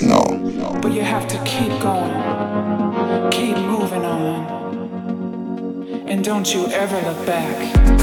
Maintenant. but you have to keep going, keep moving on, and don't you ever look back.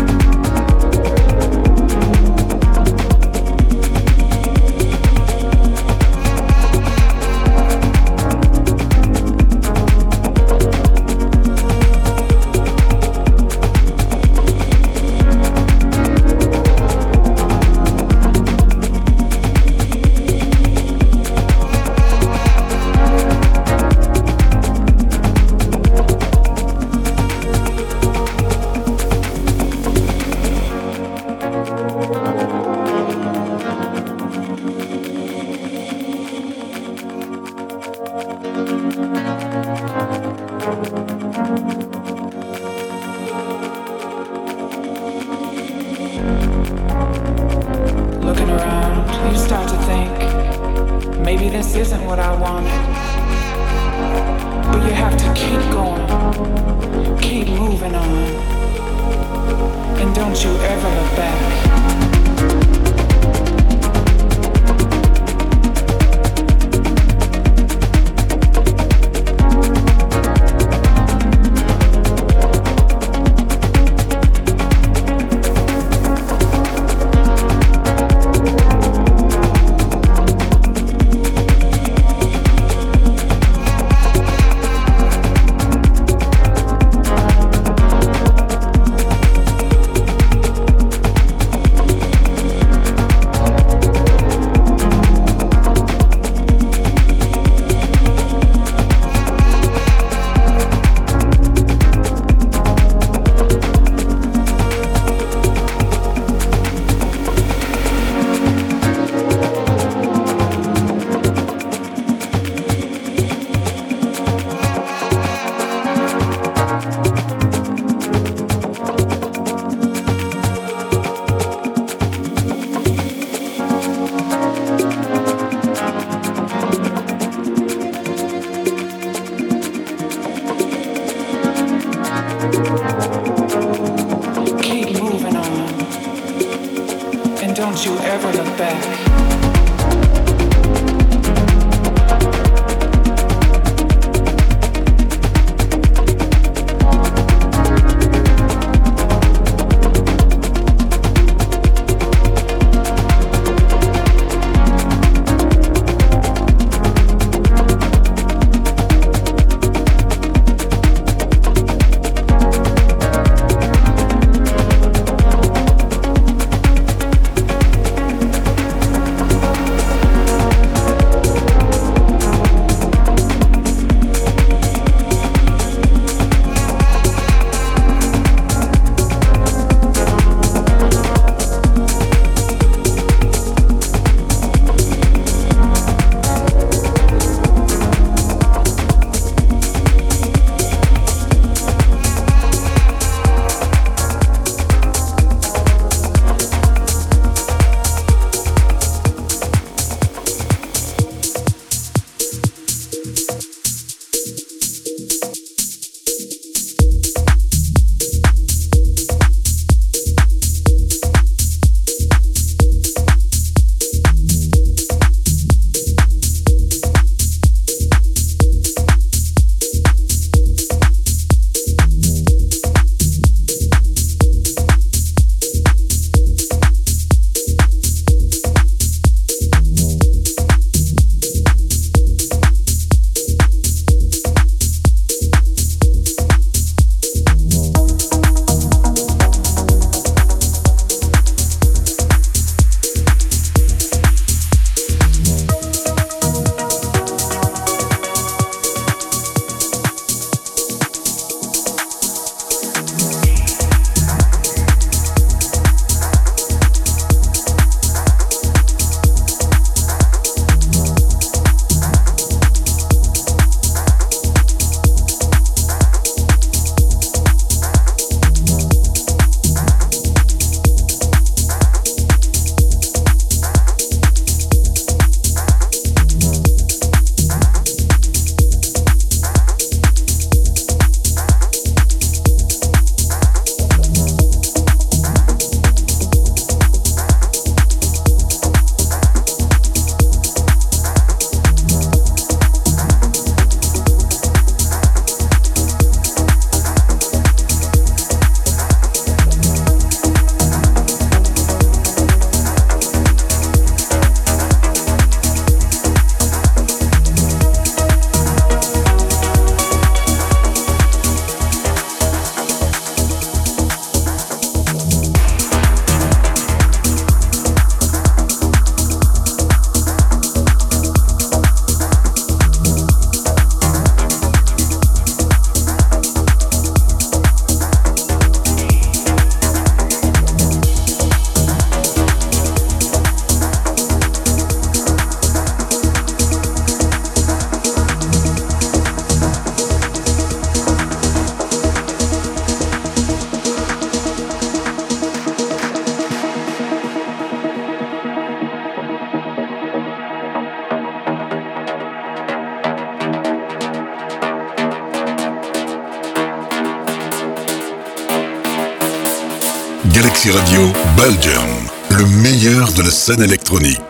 Scène électronique.